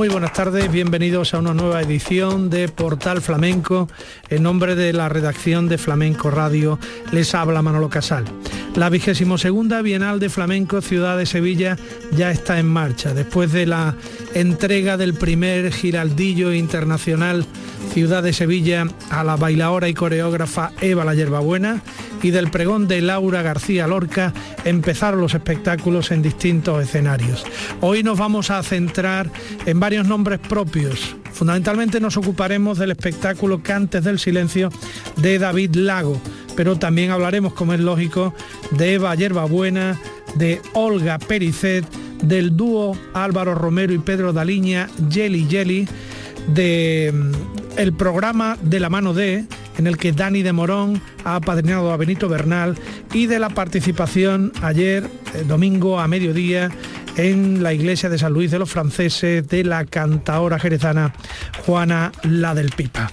Muy buenas tardes, bienvenidos a una nueva edición de Portal Flamenco. En nombre de la redacción de Flamenco Radio les habla Manolo Casal. La vigésimo segunda Bienal de Flamenco Ciudad de Sevilla ya está en marcha. Después de la entrega del primer giraldillo internacional Ciudad de Sevilla a la bailaora y coreógrafa Eva La Yerbabuena y del pregón de Laura García Lorca empezaron los espectáculos en distintos escenarios. Hoy nos vamos a centrar en varios nombres propios. Fundamentalmente nos ocuparemos del espectáculo Cantes del Silencio de David Lago, pero también hablaremos, como es lógico, de Eva Yerbabuena, de Olga Pericet, del dúo Álvaro Romero y Pedro Daliña, Jelly Jelly, de mm, el programa De la mano de en el que Dani de Morón ha apadrinado a Benito Bernal y de la participación ayer, eh, domingo a mediodía, en la iglesia de San Luis de los Franceses de la cantaora jerezana Juana La del Pipa.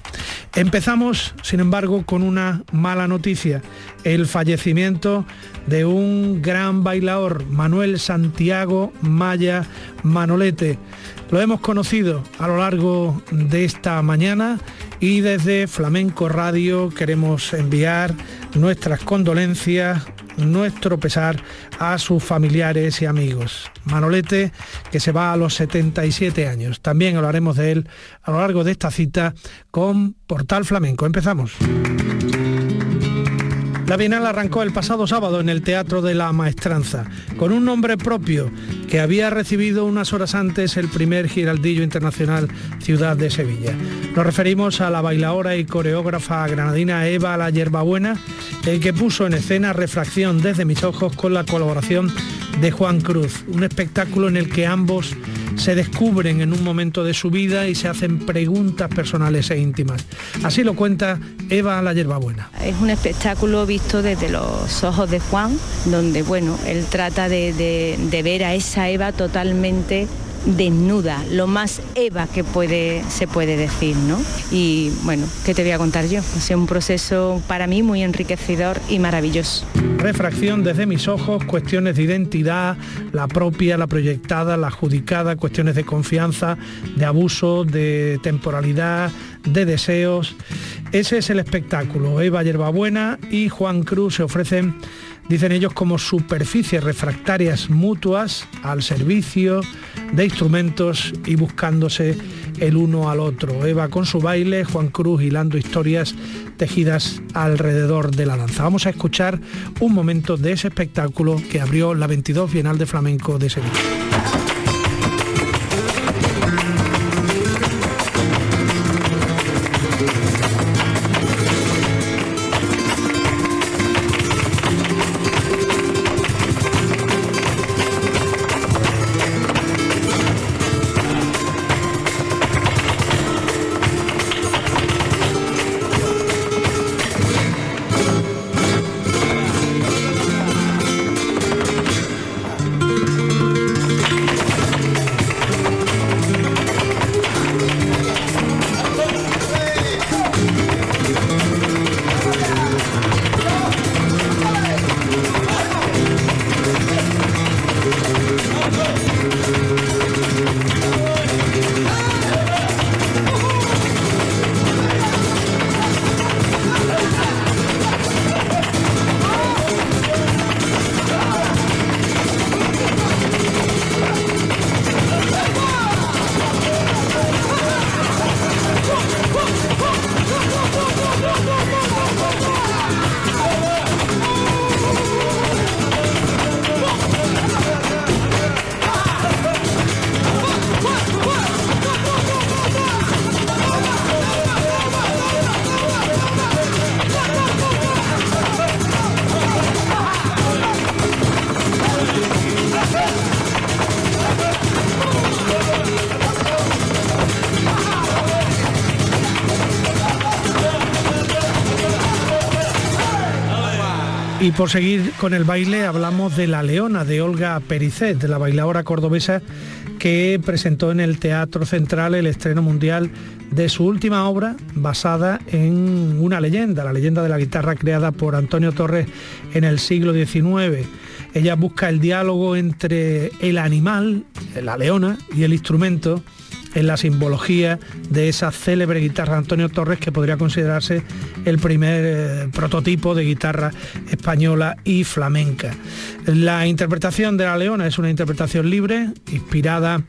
Empezamos, sin embargo, con una mala noticia, el fallecimiento de un gran bailador, Manuel Santiago Maya Manolete. Lo hemos conocido a lo largo de esta mañana y desde Flamenco Radio queremos enviar nuestras condolencias, nuestro pesar a sus familiares y amigos. Manolete, que se va a los 77 años. También hablaremos de él a lo largo de esta cita con Portal Flamenco. Empezamos. La Bienal arrancó el pasado sábado en el Teatro de la Maestranza, con un nombre propio que había recibido unas horas antes el primer Giraldillo Internacional Ciudad de Sevilla. Nos referimos a la bailaora y coreógrafa granadina Eva La Yerbabuena, el que puso en escena Refracción desde mis ojos con la colaboración de Juan Cruz, un espectáculo en el que ambos se descubren en un momento de su vida y se hacen preguntas personales e íntimas. Así lo cuenta Eva La Yerbabuena. Es un espectáculo visto desde los ojos de Juan, donde bueno, él trata de, de ver a esa Eva totalmente desnuda, lo más Eva que puede, se puede decir, ¿no? Y bueno, ¿qué te voy a contar yo? Ha sido un proceso para mí muy enriquecedor y maravilloso. Refracción desde mis ojos, cuestiones de identidad, la propia, la proyectada, la adjudicada, cuestiones de confianza, de abuso, de temporalidad, de deseos. Ese es el espectáculo. Eva Yerbabuena y Juan Cruz se ofrecen dicen ellos como superficies refractarias mutuas al servicio de instrumentos y buscándose el uno al otro. Eva con su baile, Juan Cruz hilando historias tejidas alrededor de la danza. Vamos a escuchar un momento de ese espectáculo que abrió la 22 Bienal de Flamenco de Sevilla. Por seguir con el baile hablamos de La Leona de Olga Pericet, de la bailadora cordobesa que presentó en el Teatro Central el estreno mundial de su última obra basada en una leyenda, la leyenda de la guitarra creada por Antonio Torres en el siglo XIX. Ella busca el diálogo entre el animal, la leona, y el instrumento en la simbología de esa célebre guitarra Antonio Torres que podría considerarse el primer eh, prototipo de guitarra española y flamenca. La interpretación de la leona es una interpretación libre, inspirada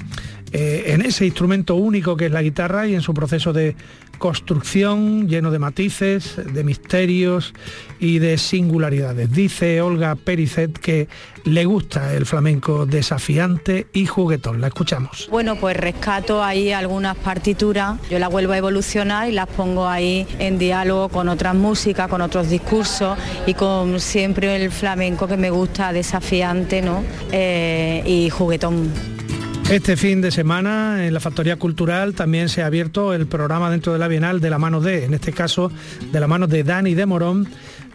eh, en ese instrumento único que es la guitarra y en su proceso de construcción lleno de matices, de misterios y de singularidades. Dice Olga Pericet que le gusta el flamenco desafiante y juguetón. La escuchamos. Bueno, pues rescato ahí algunas partituras, yo las vuelvo a evolucionar y las pongo ahí en diálogo con otras músicas, con otros discursos y con siempre el flamenco que me gusta, desafiante ¿no? Eh, y juguetón. Este fin de semana en la Factoría Cultural también se ha abierto el programa dentro de la Bienal de la mano de, en este caso de la mano de Dani de Morón,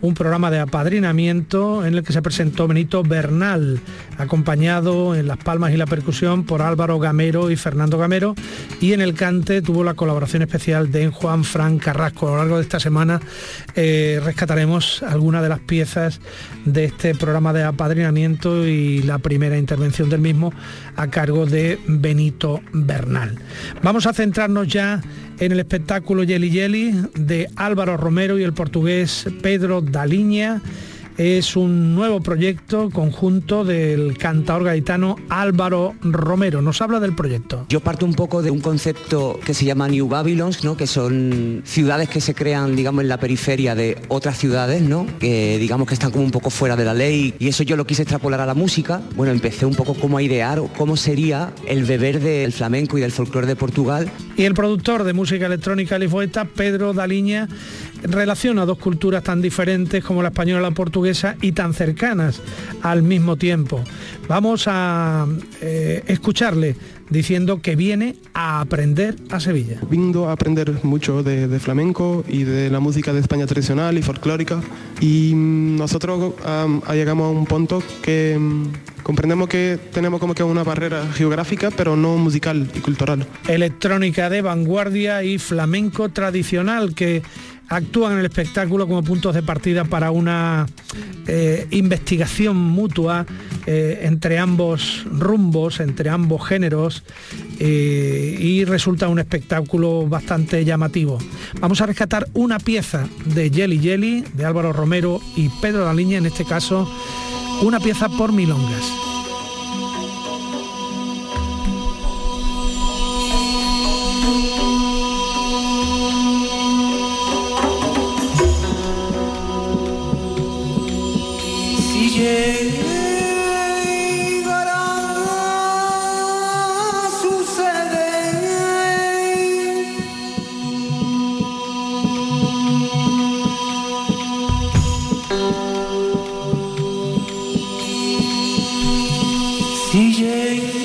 un programa de apadrinamiento en el que se presentó Benito Bernal, acompañado en las palmas y la percusión por Álvaro Gamero y Fernando Gamero, y en el cante tuvo la colaboración especial de Juan Fran Carrasco. A lo largo de esta semana eh, rescataremos algunas de las piezas de este programa de apadrinamiento y la primera intervención del mismo a cargo de Benito Bernal. Vamos a centrarnos ya en el espectáculo Yeli Yeli de Álvaro Romero y el portugués Pedro Daliña es un nuevo proyecto conjunto del cantador gaitano Álvaro Romero. Nos habla del proyecto. Yo parto un poco de un concepto que se llama New Babylons, ¿no? que son ciudades que se crean, digamos, en la periferia de otras ciudades, ¿no? que digamos que están como un poco fuera de la ley. Y eso yo lo quise extrapolar a la música. Bueno, empecé un poco como a idear cómo sería el beber del flamenco y del folclore de Portugal. Y el productor de música electrónica lifoeta, Pedro Daliña, relaciona dos culturas tan diferentes como la española y la portuguesa y tan cercanas al mismo tiempo. Vamos a eh, escucharle diciendo que viene a aprender a Sevilla. Vino a aprender mucho de, flamenco y de la música de España tradicional y folclórica y mm, nosotros llegamos a un punto que mm, comprendemos que tenemos como que una barrera geográfica pero no musical y cultural. Electrónica de vanguardia y flamenco tradicional que actúan en el espectáculo como puntos de partida para una eh, investigación mutua eh, entre ambos rumbos, entre ambos géneros eh, y resulta un espectáculo bastante llamativo. Vamos a rescatar una pieza de Jelly Jelly, de Álvaro Romero y Pedro Daliña, en este caso una pieza por milongas. DJ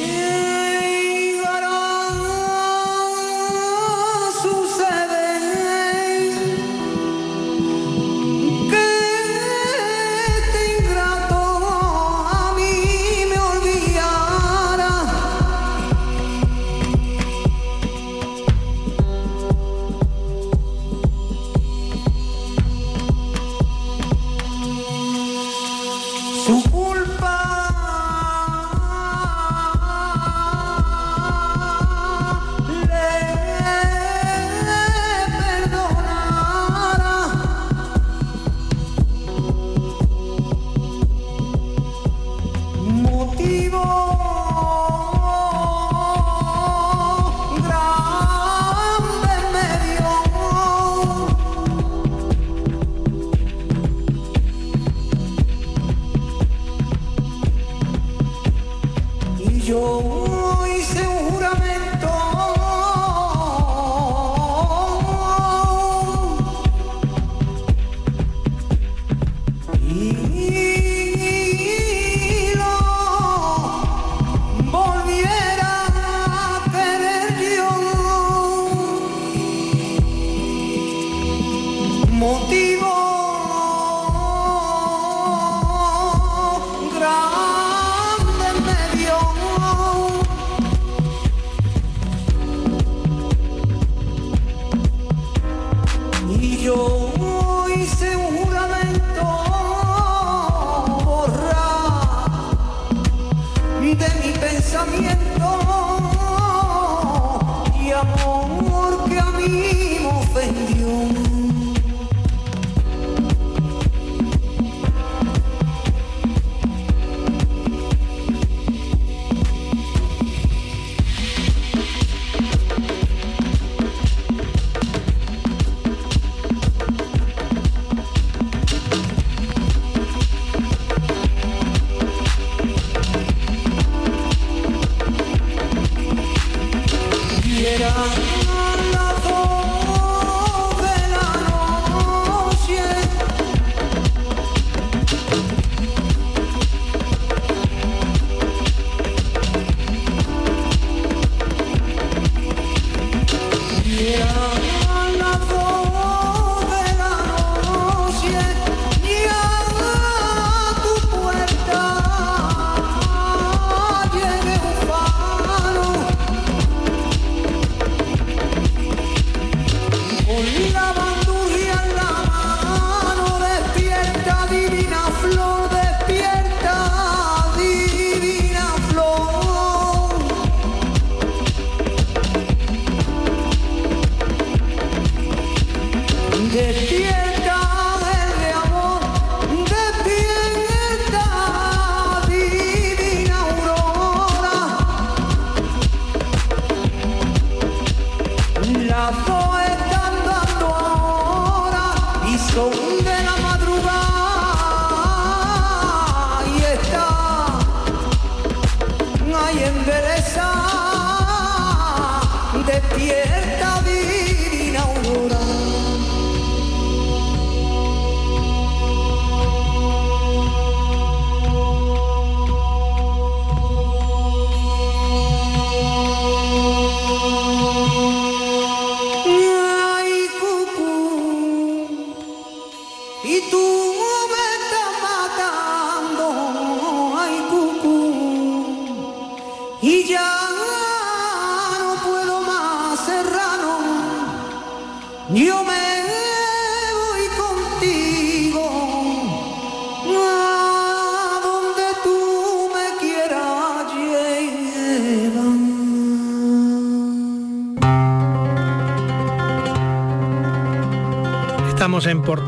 pensamiento y amor que a mí me ofendió. mi belleza despierta.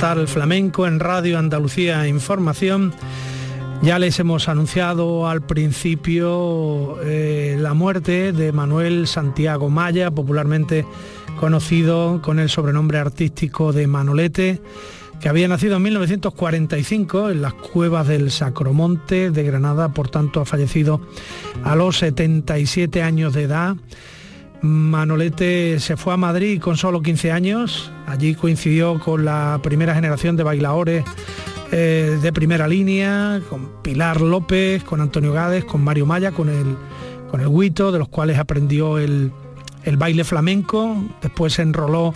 Portal Flamenco, en Radio Andalucía Información. Ya les hemos anunciado al principio eh, la muerte de Manuel Santiago Maya, popularmente conocido con el sobrenombre artístico de Manolete, que había nacido en 1945 en las cuevas del Sacromonte de Granada, por tanto ha fallecido a los 77 años de edad. Manolete se fue a Madrid con solo 15 años, allí coincidió con la primera generación de bailadores eh, de primera línea, con Pilar López, con Antonio Gades, con Mario Maya, con el, con el Huito, de los cuales aprendió el, el baile flamenco, después se enroló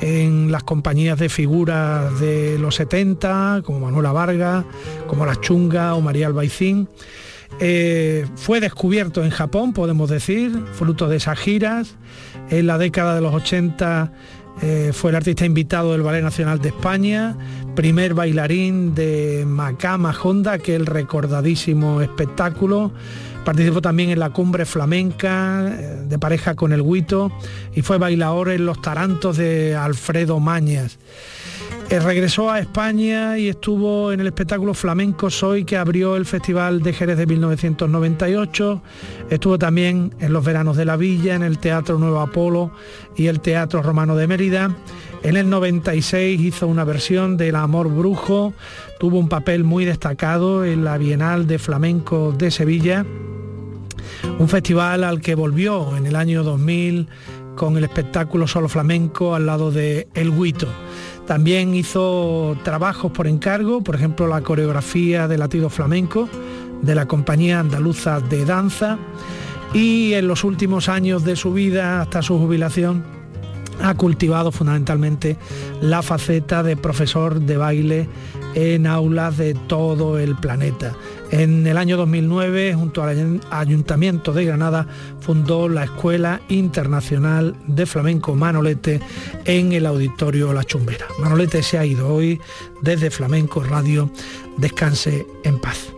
en las compañías de figuras de los 70, como Manuela Vargas, como La Chunga o María Albaicín. Eh, fue descubierto en Japón, podemos decir, fruto de esas giras. En la década de los 80 eh, fue el artista invitado del Ballet Nacional de España, primer bailarín de Macama Honda, que el recordadísimo espectáculo. Participó también en la cumbre flamenca eh, de pareja con el Guito y fue bailador en los tarantos de Alfredo Mañas. Eh, regresó a España y estuvo en el espectáculo Flamenco Soy que abrió el Festival de Jerez de 1998. Estuvo también en los Veranos de la Villa, en el Teatro Nuevo Apolo y el Teatro Romano de Mérida. En el 96 hizo una versión del Amor Brujo, tuvo un papel muy destacado en la Bienal de Flamenco de Sevilla, un festival al que volvió en el año 2000 con el espectáculo Solo Flamenco al lado de El Guito. También hizo trabajos por encargo, por ejemplo la coreografía de latido flamenco de la Compañía Andaluza de Danza. Y en los últimos años de su vida hasta su jubilación ha cultivado fundamentalmente la faceta de profesor de baile en aulas de todo el planeta. En el año 2009, junto al Ayuntamiento de Granada, fundó la Escuela Internacional de Flamenco Manolete en el Auditorio La Chumbera. Manolete se ha ido hoy desde Flamenco Radio. Descanse en paz.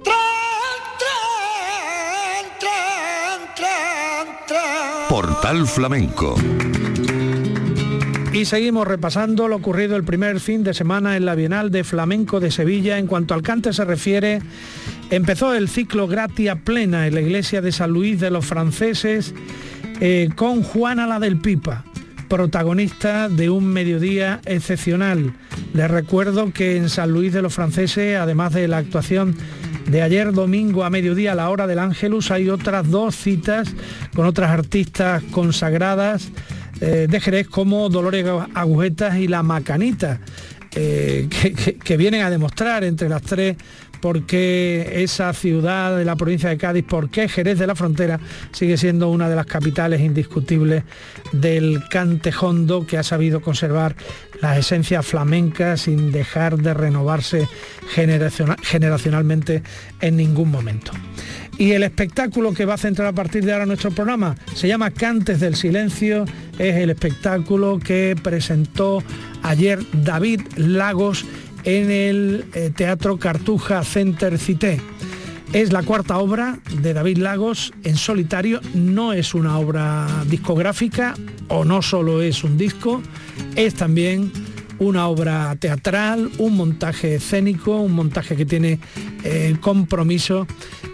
Portal Flamenco y seguimos repasando lo ocurrido el primer fin de semana en la Bienal de Flamenco de Sevilla. En cuanto al cante se refiere, empezó el ciclo Gratia Plena en la iglesia de San Luis de los franceses eh, con Juana la del Pipa protagonista de un mediodía excepcional. Les recuerdo que en San Luis de los Franceses, además de la actuación de ayer domingo a mediodía a la hora del Ángelus, hay otras dos citas con otras artistas consagradas eh, de Jerez como Dolores Agujetas y La Macanita, eh, que, vienen a demostrar entre las tres por qué esa ciudad de la provincia de Cádiz, por qué Jerez de la Frontera sigue siendo una de las capitales indiscutibles del cantejondo que ha sabido conservar las esencias flamencas sin dejar de renovarse generacionalmente en ningún momento. Y el espectáculo que va a centrar a partir de ahora nuestro programa se llama Cantes del Silencio. Es el espectáculo que presentó ayer David Lagos en el eh, Teatro Cartuja Center Cité. Es la cuarta obra de David Lagos en solitario, no es una obra discográfica o no solo es un disco, es también una obra teatral, un montaje escénico, un montaje que tiene eh, compromiso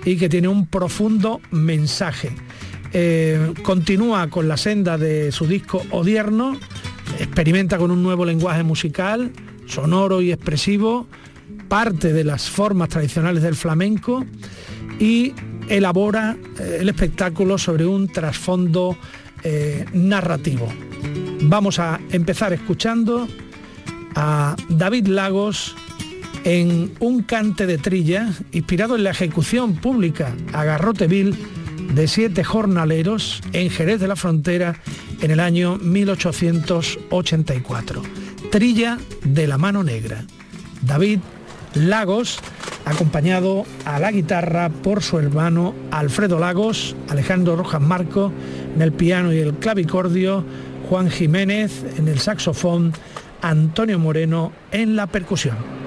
y que tiene un profundo mensaje. Eh, continúa con la senda de su disco Odierno, experimenta con un nuevo lenguaje musical, sonoro y expresivo, parte de las formas tradicionales del flamenco y elabora eh, el espectáculo sobre un trasfondo narrativo. Vamos a empezar escuchando a David Lagos en un cante de trilla inspirado en la ejecución pública a Garroteville de siete jornaleros en Jerez de la Frontera en el año 1884. Trilla de la mano negra. David Lagos, acompañado a la guitarra por su hermano Alfredo Lagos, Alejandro Rojas Marco en el piano y el clavicordio, Juan Jiménez en el saxofón, Antonio Moreno en la percusión.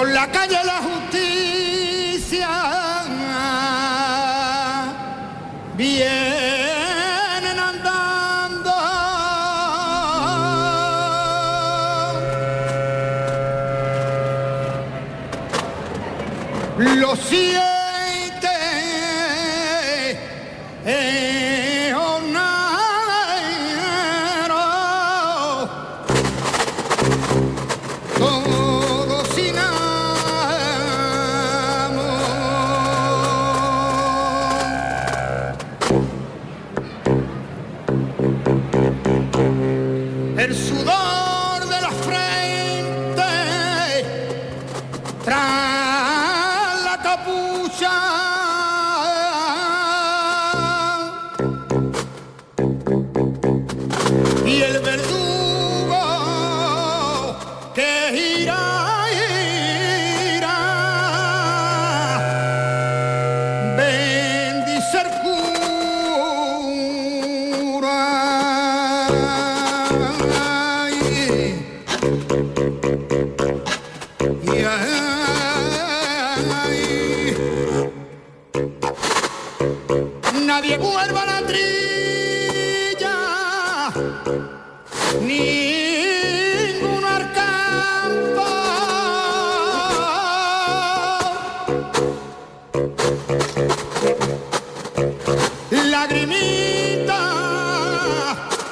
Por la calle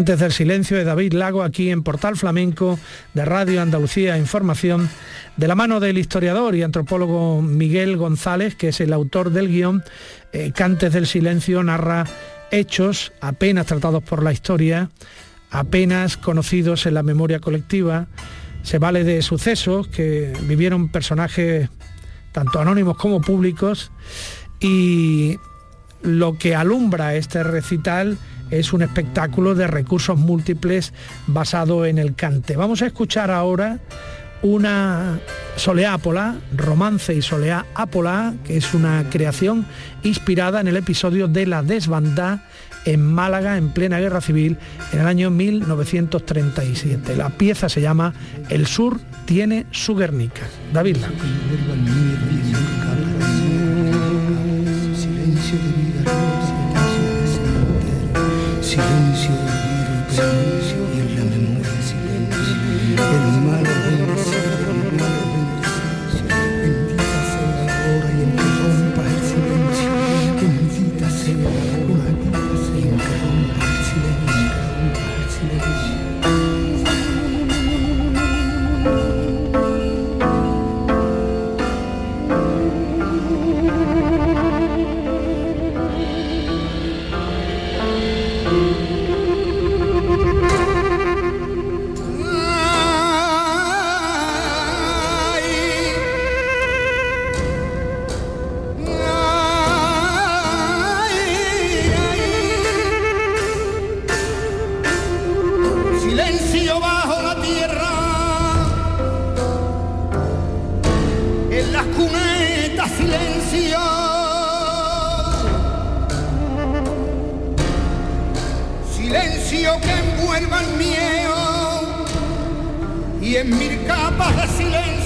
Cantes del Silencio de David Lago aquí en Portal Flamenco de Radio Andalucía Información, de la mano del historiador y antropólogo Miguel González, que es el autor del guion. Eh, Cantes del Silencio narra hechos apenas tratados por la historia, apenas conocidos en la memoria colectiva, se vale de sucesos que vivieron personajes tanto anónimos como públicos y lo que alumbra este recital es un espectáculo de recursos múltiples basado en el cante. Vamos a escuchar ahora una soleá ápola, romance y soleá ápola, que es una creación inspirada en el episodio de la desbandá en Málaga en plena guerra civil en el año 1937. La pieza se llama El sur tiene su Guernica. David silencio en de silencio. Silencio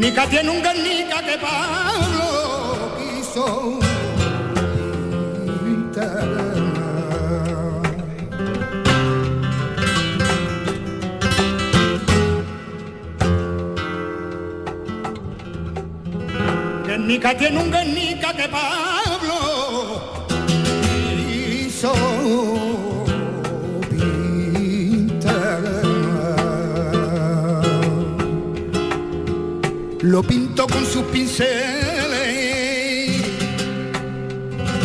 Guernica tiene un Guernica que Pablo quiso pintar. Guernica tiene un Guernica que Pablo lo pintó con sus pinceles.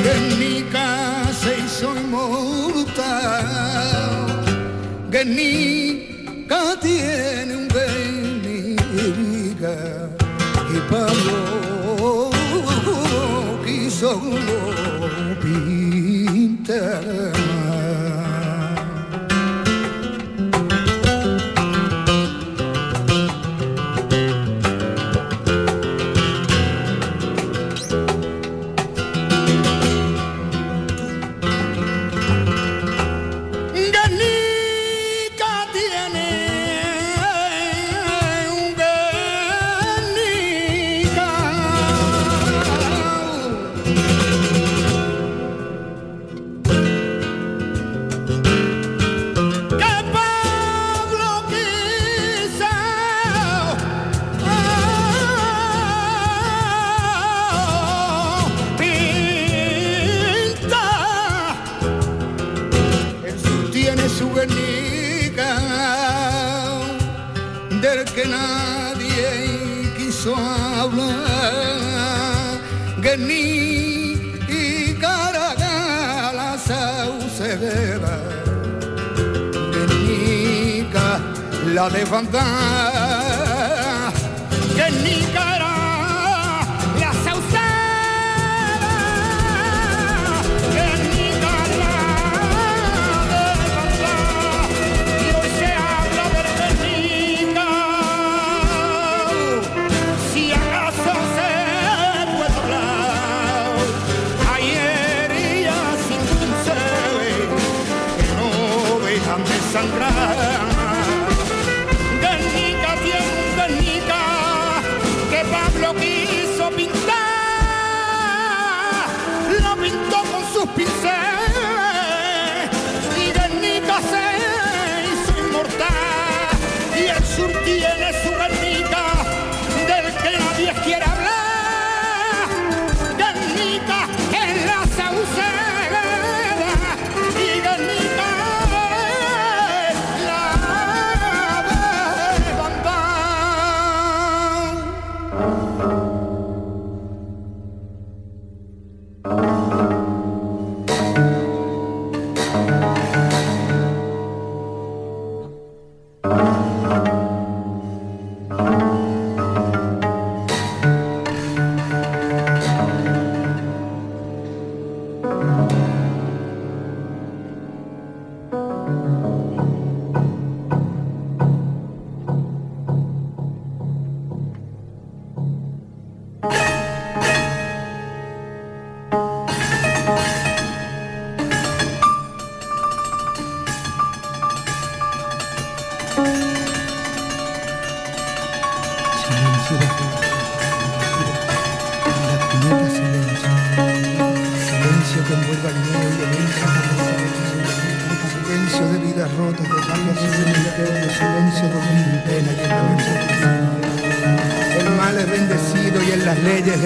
Guernica se hizo inmortal. Guernica tiene un Guernica y Pablo quiso pintar. La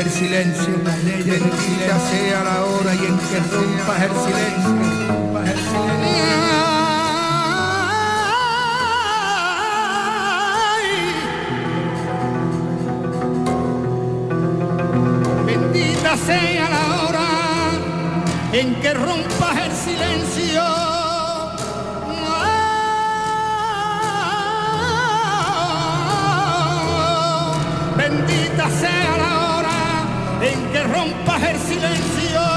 silencio. Bendita sea la hora y en que rompas el silencio. Bendita sea la hora en que rompas el silencio. Bendita sea la en que rompas el silencio.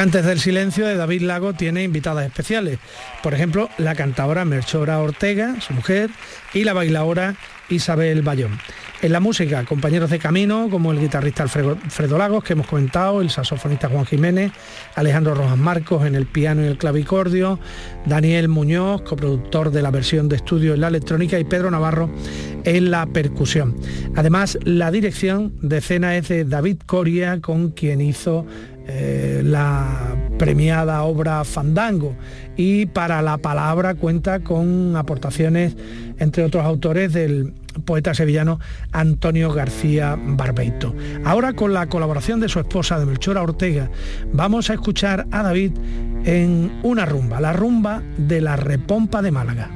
Cantes del Silencio de David Lago tiene invitadas especiales. Por ejemplo, la cantadora Melchora Ortega, su mujer, y la bailadora Isabel Bayón. En la música, compañeros de camino como el guitarrista Alfredo Fredo Lagos, que hemos comentado, el saxofonista Juan Jiménez, Alejandro Rojas Marcos en el piano y el clavicordio, Daniel Muñoz, coproductor de la versión de estudio en la electrónica, y Pedro Navarro en la percusión. Además, la dirección de escena es de David Coria, con quien hizo eh, la premiada obra Fandango y para la palabra cuenta con aportaciones entre otros autores del poeta sevillano Antonio García Barbeito. Ahora con la colaboración de su esposa de Melchora Ortega, vamos a escuchar a David en una rumba, la rumba de la Repompa de Málaga.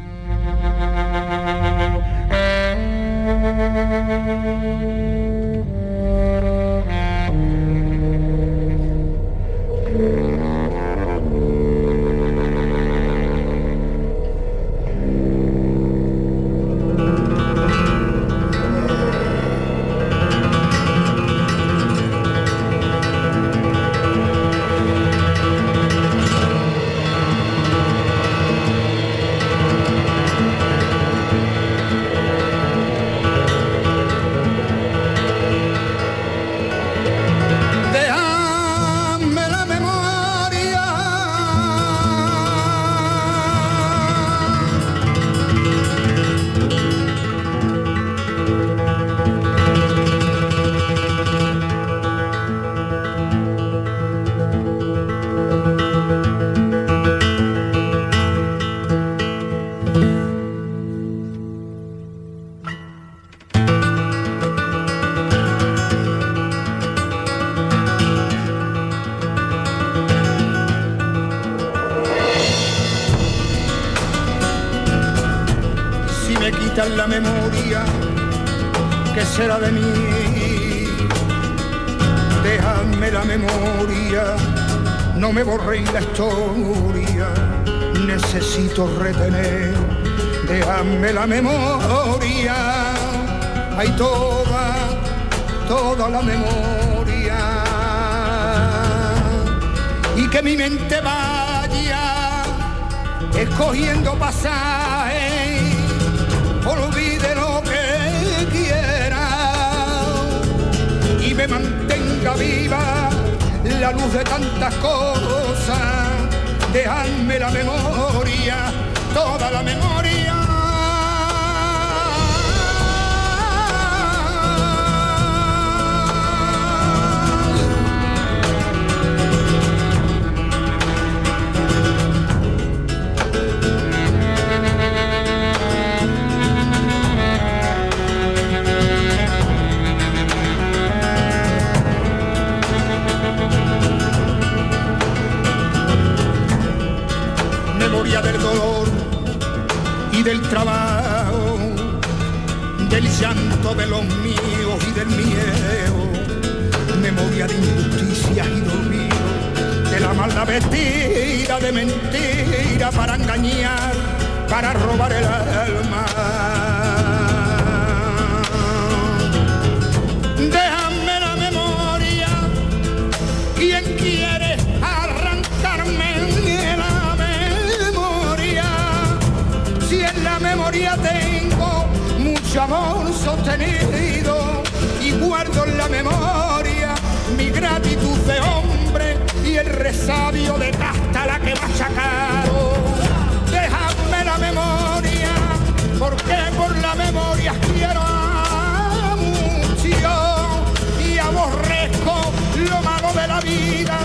Necesito retener, déjame la memoria, hay toda, toda la memoria, y que mi mente vaya escogiendo pasajes, olvide lo que quiera. Y me mantenga viva la luz de tantas cosas, dejadme la memoria, toda la memoria de los míos y del miedo, memoria de injusticias y dormido, de la maldad vestida de mentira para engañar, para robar el alma. Amor sostenido y guardo en la memoria mi gratitud de hombre y el resabio de casta la que machacaron. Déjame la memoria, porque por la memoria quiero a mucho y aborrezco lo malo de la vida.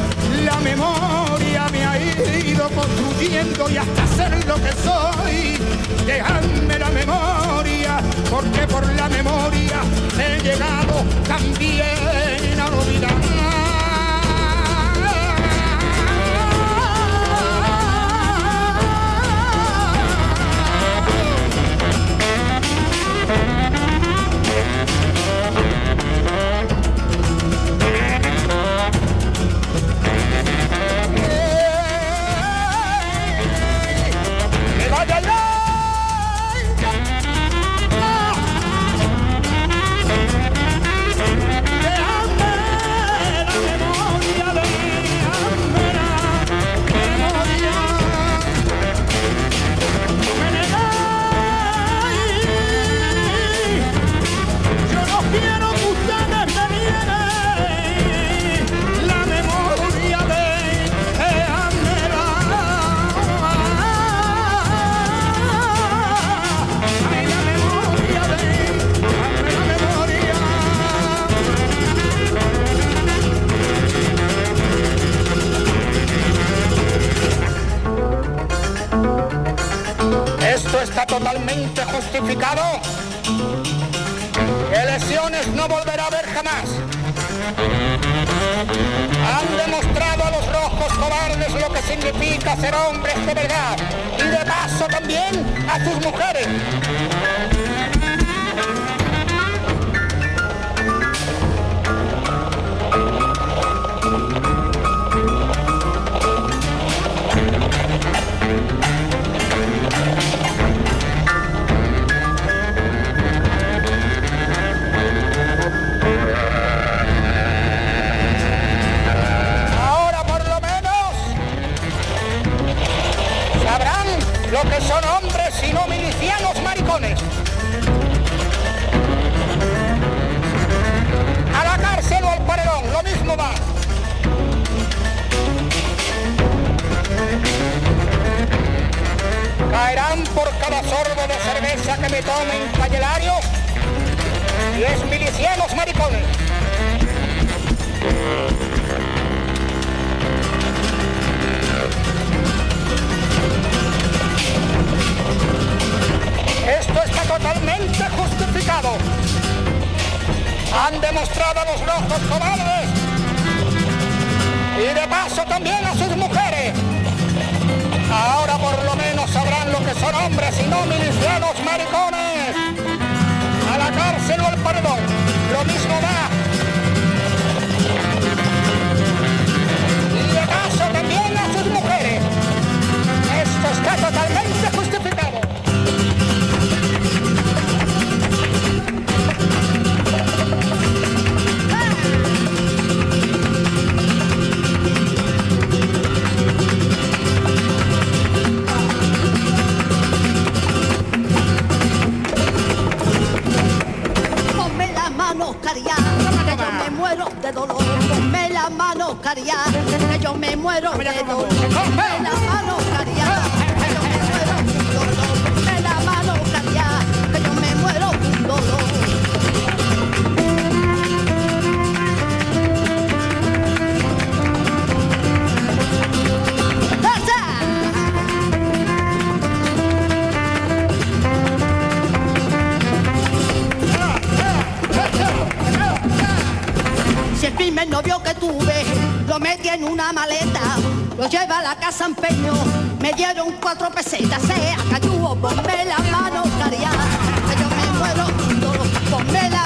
La memoria me ha ido construyendo y hasta ser lo que soy. Dejadme la memoria, porque por la memoria he llegado también a olvidar. no ministrados maricones. A la cárcel o al perdón. Lo mismo da. dolor. Ponme la mano, caria, que yo me muero de dolor. Ponme la mano, caria. novio que tuve lo metí en una maleta, lo lleva a la casa empeño, me dieron cuatro pesetas, sea cayó, ponme la mano, caria, que yo me muero, ponme la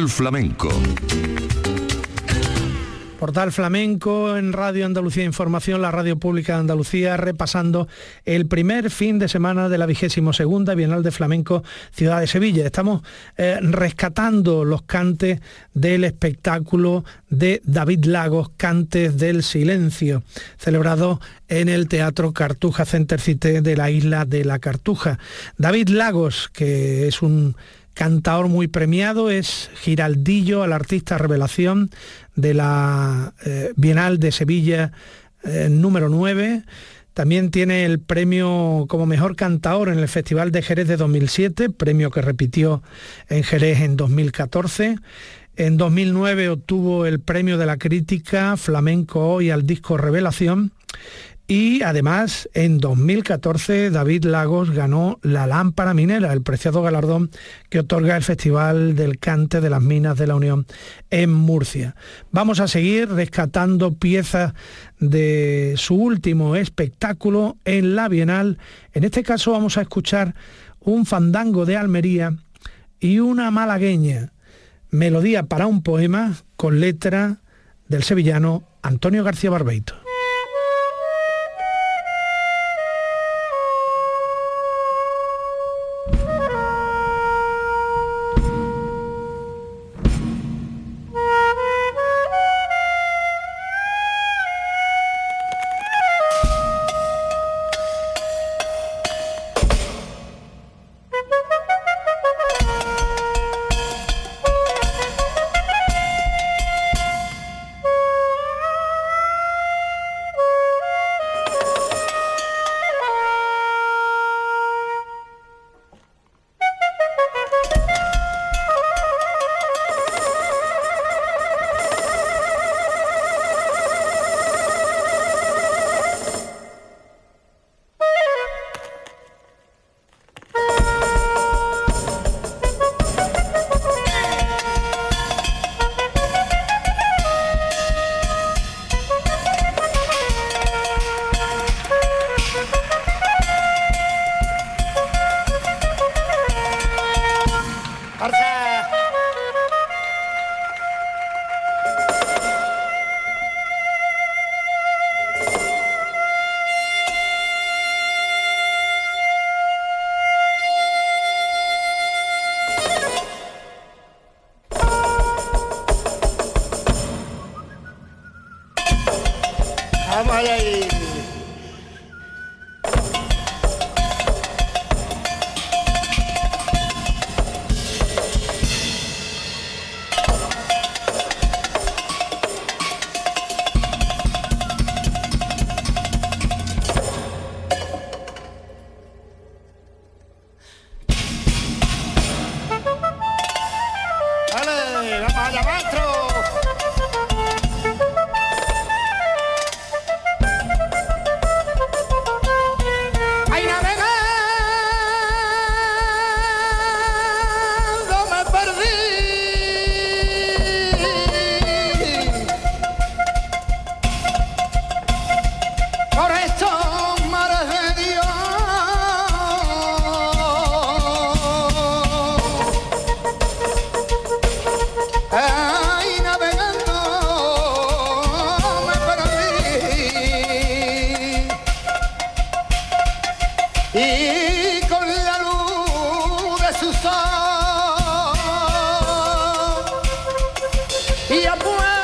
Portal Flamenco Portal Flamenco en Radio Andalucía Información, la radio pública de Andalucía, repasando el primer fin de semana de la vigésimo segunda Bienal de Flamenco Ciudad de Sevilla. Estamos eh, rescatando los cantes del espectáculo de David Lagos, Cantes del Silencio, celebrado en el Teatro Cartuja Center Cité de la isla de la Cartuja. David Lagos, que es un cantaor muy premiado, es Giraldillo, al artista revelación de la eh, Bienal de Sevilla eh, número 9. También tiene el premio como mejor cantaor en el Festival de Jerez de 2007, premio que repitió en Jerez en 2014. En 2009 obtuvo el premio de la crítica Flamenco Hoy al disco Revelación y además, en 2014, David Lagos ganó la Lámpara Minera, el preciado galardón que otorga el Festival del Cante de las Minas de la Unión en Murcia. Vamos a seguir rescatando piezas de su último espectáculo en la Bienal. En este caso vamos a escuchar un fandango de Almería y una malagueña, melodía para un poema con letra del sevillano Antonio García Barbeito. A puerto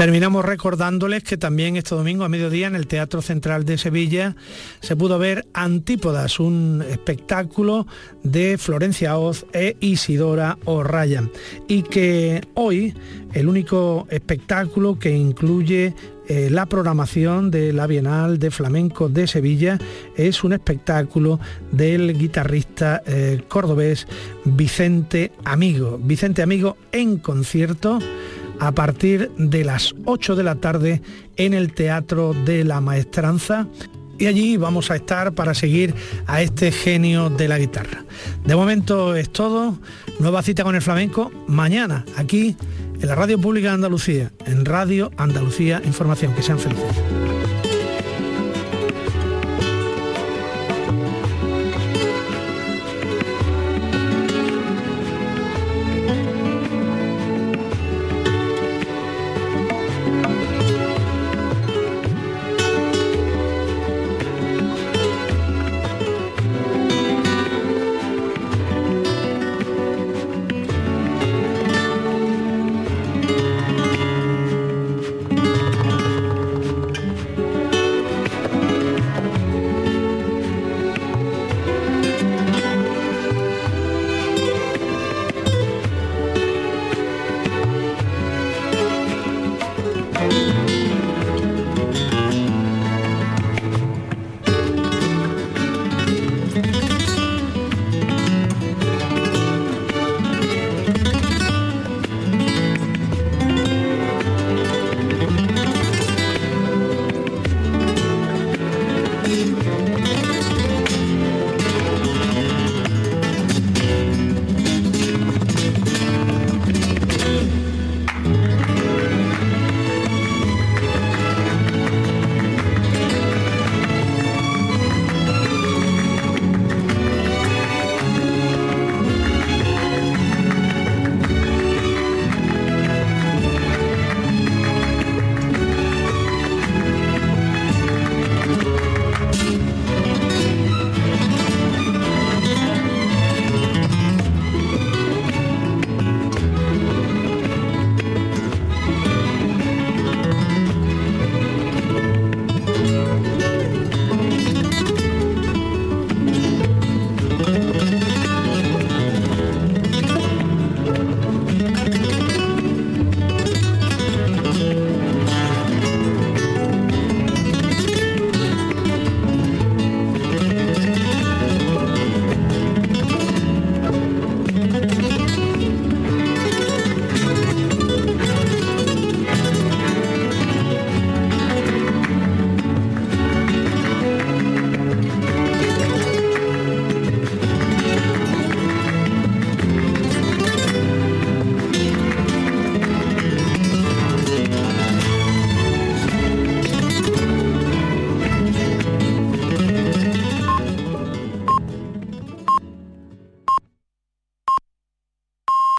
Terminamos recordándoles que también este domingo a mediodía en el Teatro Central de Sevilla se pudo ver Antípodas, un espectáculo de Florencia Oz e Isidora O'Ryan. Y que hoy el único espectáculo que incluye eh, la programación de la Bienal de Flamenco de Sevilla es un espectáculo del guitarrista eh, cordobés Vicente Amigo. Vicente Amigo en concierto a partir de las 8 de la tarde en el Teatro de la Maestranza. Y allí vamos a estar para seguir a este genio de la guitarra. De momento es todo. Nueva cita con el flamenco mañana, aquí en la Radio Pública de Andalucía, en Radio Andalucía Información. Que sean felices.